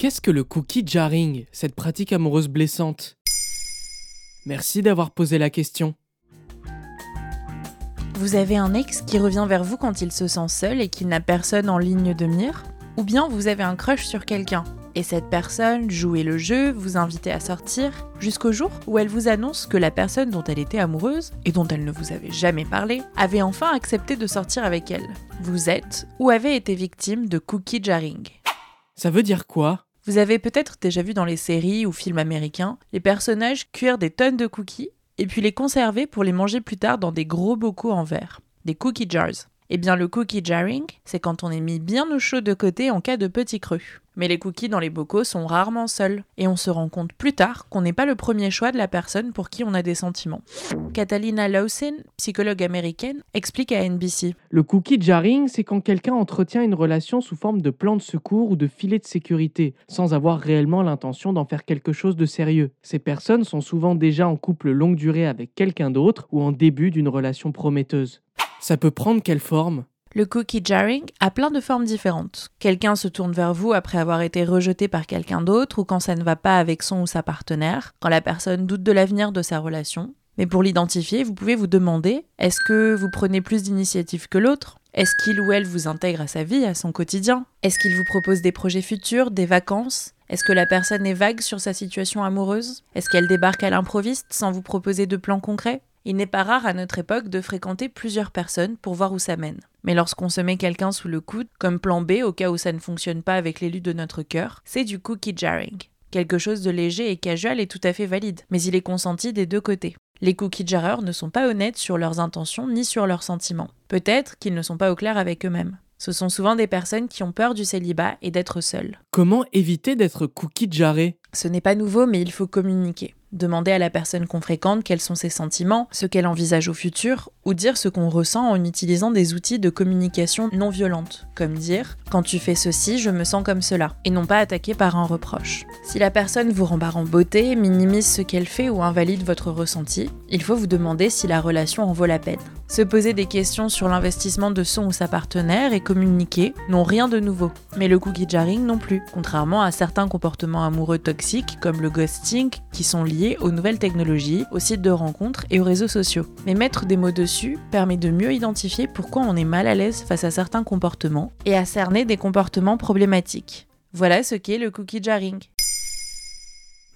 Qu'est-ce que le cookie jarring, cette pratique amoureuse blessante? Merci d'avoir posé la question. Vous avez un ex qui revient vers vous quand il se sent seul et qu'il n'a personne en ligne de mire? Ou bien vous avez un crush sur quelqu'un et cette personne jouait le jeu, vous invitait à sortir, jusqu'au jour où elle vous annonce que la personne dont elle était amoureuse, et dont elle ne vous avait jamais parlé, avait enfin accepté de sortir avec elle. Vous êtes ou avez été victime de cookie jarring. Ça veut dire quoi? Vous avez peut-être déjà vu dans les séries ou films américains les personnages cuire des tonnes de cookies et puis les conserver pour les manger plus tard dans des gros bocaux en verre, des cookie jars. Eh bien, le cookie jarring, c'est quand on est mis bien au chaud de côté en cas de petit creux. Mais les cookies dans les bocaux sont rarement seuls, et on se rend compte plus tard qu'on n'est pas le premier choix de la personne pour qui on a des sentiments. Catalina Lawson, psychologue américaine, explique à NBC. Le cookie jarring, c'est quand quelqu'un entretient une relation sous forme de plan de secours ou de filet de sécurité, sans avoir réellement l'intention d'en faire quelque chose de sérieux. Ces personnes sont souvent déjà en couple longue durée avec quelqu'un d'autre ou en début d'une relation prometteuse. Ça peut prendre quelle forme? Le cookie jarring a plein de formes différentes. Quelqu'un se tourne vers vous après avoir été rejeté par quelqu'un d'autre ou quand ça ne va pas avec son ou sa partenaire, quand la personne doute de l'avenir de sa relation. Mais pour l'identifier, vous pouvez vous demander est-ce que vous prenez plus d'initiatives que l'autre? Est-ce qu'il ou elle vous intègre à sa vie, à son quotidien? Est-ce qu'il vous propose des projets futurs, des vacances? Est-ce que la personne est vague sur sa situation amoureuse? Est-ce qu'elle débarque à l'improviste sans vous proposer de plans concrets? Il n'est pas rare à notre époque de fréquenter plusieurs personnes pour voir où ça mène. Mais lorsqu'on se met quelqu'un sous le coude, comme plan B au cas où ça ne fonctionne pas avec l'élu de notre cœur, c'est du cookie jarring. Quelque chose de léger et casual est tout à fait valide, mais il est consenti des deux côtés. Les cookie jarrers ne sont pas honnêtes sur leurs intentions ni sur leurs sentiments. Peut-être qu'ils ne sont pas au clair avec eux-mêmes. Ce sont souvent des personnes qui ont peur du célibat et d'être seules. Comment éviter d'être cookie jarré? Ce n'est pas nouveau, mais il faut communiquer demander à la personne qu'on fréquente quels sont ses sentiments, ce qu'elle envisage au futur, ou dire ce qu'on ressent en utilisant des outils de communication non violente, comme dire quand tu fais ceci, je me sens comme cela, et non pas attaqué par un reproche. Si la personne vous rembarre en beauté, minimise ce qu'elle fait ou invalide votre ressenti, il faut vous demander si la relation en vaut la peine. Se poser des questions sur l'investissement de son ou sa partenaire et communiquer n'ont rien de nouveau. Mais le cookie jarring non plus, contrairement à certains comportements amoureux toxiques comme le ghosting qui sont liés aux nouvelles technologies, aux sites de rencontres et aux réseaux sociaux. Mais mettre des mots dessus permet de mieux identifier pourquoi on est mal à l'aise face à certains comportements et à cerner des comportements problématiques. Voilà ce qu'est le cookie jarring.